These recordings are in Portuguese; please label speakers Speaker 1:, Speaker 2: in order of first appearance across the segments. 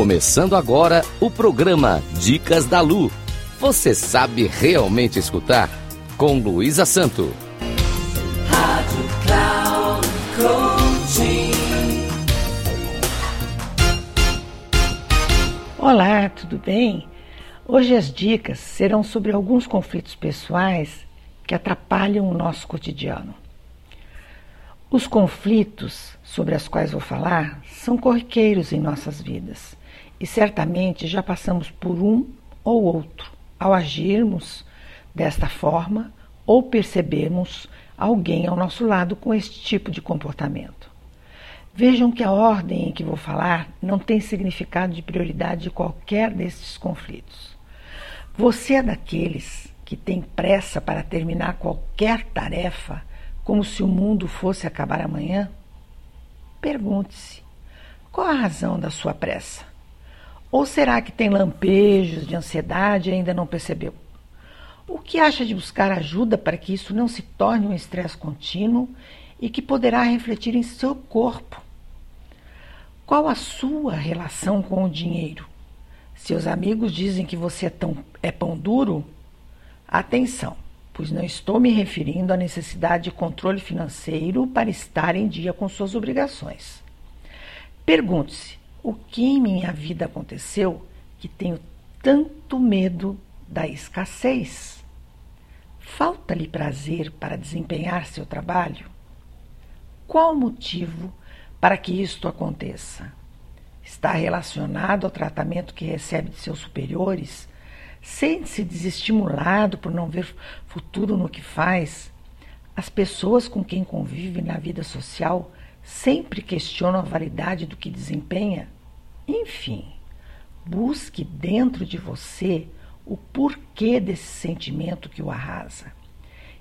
Speaker 1: Começando agora o programa Dicas da Lu. Você sabe realmente escutar? Com Luísa Santo.
Speaker 2: Rádio Cloud Olá, tudo bem? Hoje as dicas serão sobre alguns conflitos pessoais que atrapalham o nosso cotidiano. Os conflitos sobre os quais vou falar são corriqueiros em nossas vidas e certamente já passamos por um ou outro ao agirmos desta forma ou percebermos alguém ao nosso lado com este tipo de comportamento. Vejam que a ordem em que vou falar não tem significado de prioridade de qualquer destes conflitos. Você é daqueles que tem pressa para terminar qualquer tarefa como se o mundo fosse acabar amanhã? Pergunte-se: qual a razão da sua pressa? Ou será que tem lampejos de ansiedade e ainda não percebeu? O que acha de buscar ajuda para que isso não se torne um estresse contínuo e que poderá refletir em seu corpo? Qual a sua relação com o dinheiro? Seus amigos dizem que você é, tão, é pão duro? Atenção! Pois não estou me referindo à necessidade de controle financeiro para estar em dia com suas obrigações. Pergunte-se: o que em minha vida aconteceu que tenho tanto medo da escassez? Falta-lhe prazer para desempenhar seu trabalho? Qual o motivo para que isto aconteça? Está relacionado ao tratamento que recebe de seus superiores Sente-se desestimulado por não ver futuro no que faz. As pessoas com quem convive na vida social sempre questionam a validade do que desempenha. Enfim, busque dentro de você o porquê desse sentimento que o arrasa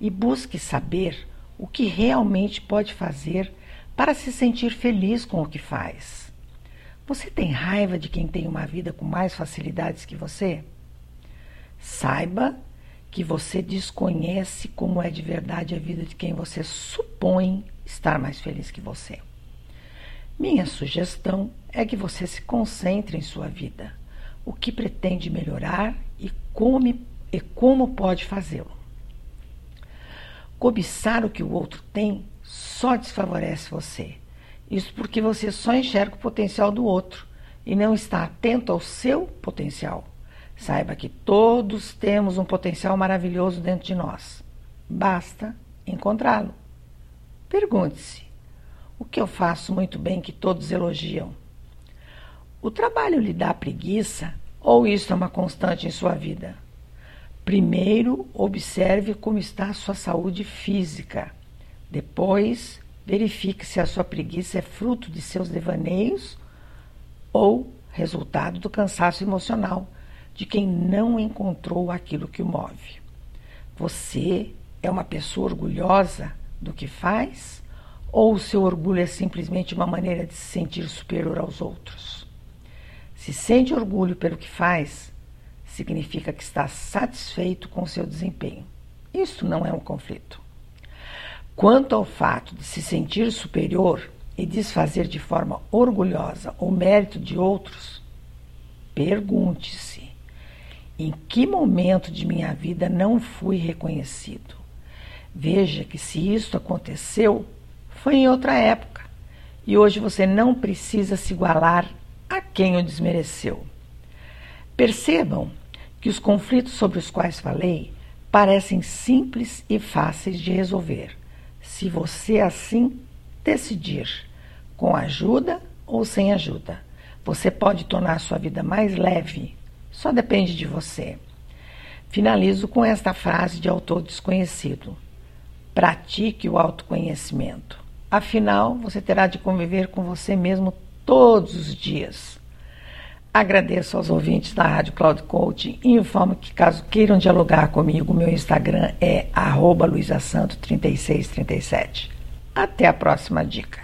Speaker 2: e busque saber o que realmente pode fazer para se sentir feliz com o que faz. Você tem raiva de quem tem uma vida com mais facilidades que você? Saiba que você desconhece como é de verdade a vida de quem você supõe estar mais feliz que você. Minha sugestão é que você se concentre em sua vida, o que pretende melhorar e como, e como pode fazê-lo. Cobiçar o que o outro tem só desfavorece você. Isso porque você só enxerga o potencial do outro e não está atento ao seu potencial. Saiba que todos temos um potencial maravilhoso dentro de nós. Basta encontrá-lo. Pergunte-se: o que eu faço muito bem que todos elogiam? O trabalho lhe dá preguiça ou isso é uma constante em sua vida? Primeiro, observe como está a sua saúde física. Depois, verifique se a sua preguiça é fruto de seus devaneios ou resultado do cansaço emocional de quem não encontrou aquilo que o move. Você é uma pessoa orgulhosa do que faz? Ou o seu orgulho é simplesmente uma maneira de se sentir superior aos outros? Se sente orgulho pelo que faz, significa que está satisfeito com o seu desempenho. Isso não é um conflito. Quanto ao fato de se sentir superior e desfazer de forma orgulhosa o mérito de outros, pergunte-se em que momento de minha vida não fui reconhecido? Veja que se isso aconteceu, foi em outra época. E hoje você não precisa se igualar a quem o desmereceu. Percebam que os conflitos sobre os quais falei parecem simples e fáceis de resolver, se você assim decidir, com ajuda ou sem ajuda. Você pode tornar sua vida mais leve só depende de você. Finalizo com esta frase de autor desconhecido: Pratique o autoconhecimento. Afinal, você terá de conviver com você mesmo todos os dias. Agradeço aos ouvintes da Rádio Cloud Coaching e informo que, caso queiram dialogar comigo, meu Instagram é luisasanto3637. Até a próxima dica.